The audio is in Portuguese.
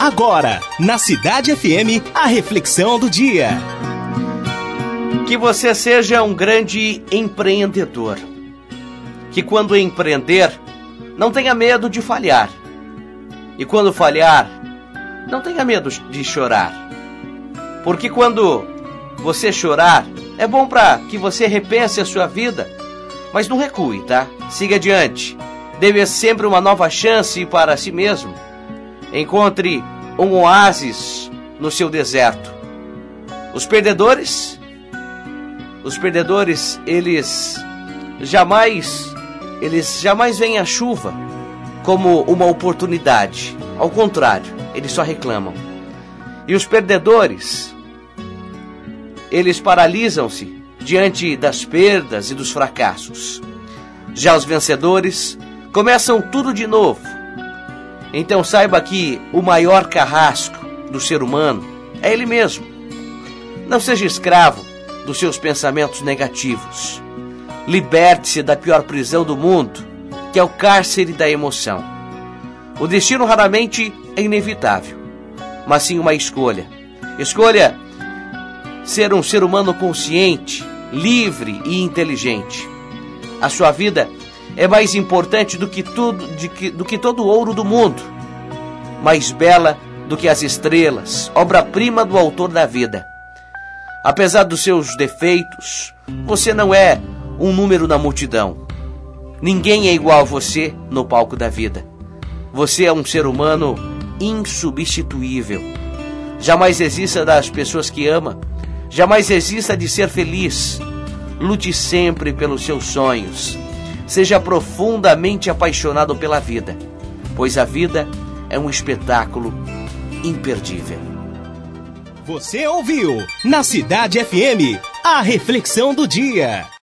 Agora, na Cidade FM, a reflexão do dia. Que você seja um grande empreendedor. Que quando empreender, não tenha medo de falhar. E quando falhar, não tenha medo de chorar. Porque quando você chorar, é bom para que você repense a sua vida. Mas não recue, tá? Siga adiante. Dê sempre uma nova chance para si mesmo. Encontre um oásis no seu deserto. Os perdedores, os perdedores, eles jamais, eles jamais veem a chuva como uma oportunidade. Ao contrário, eles só reclamam. E os perdedores, eles paralisam-se diante das perdas e dos fracassos. Já os vencedores começam tudo de novo. Então saiba que o maior carrasco do ser humano é ele mesmo. Não seja escravo dos seus pensamentos negativos. Liberte-se da pior prisão do mundo, que é o cárcere da emoção. O destino raramente é inevitável, mas sim uma escolha. Escolha ser um ser humano consciente, livre e inteligente. A sua vida é mais importante do que tudo, que, do que todo o ouro do mundo, mais bela do que as estrelas, obra-prima do autor da vida. Apesar dos seus defeitos, você não é um número na multidão. Ninguém é igual a você no palco da vida. Você é um ser humano insubstituível. Jamais exista das pessoas que ama, jamais exista de ser feliz. Lute sempre pelos seus sonhos. Seja profundamente apaixonado pela vida, pois a vida é um espetáculo imperdível. Você ouviu na Cidade FM a reflexão do dia.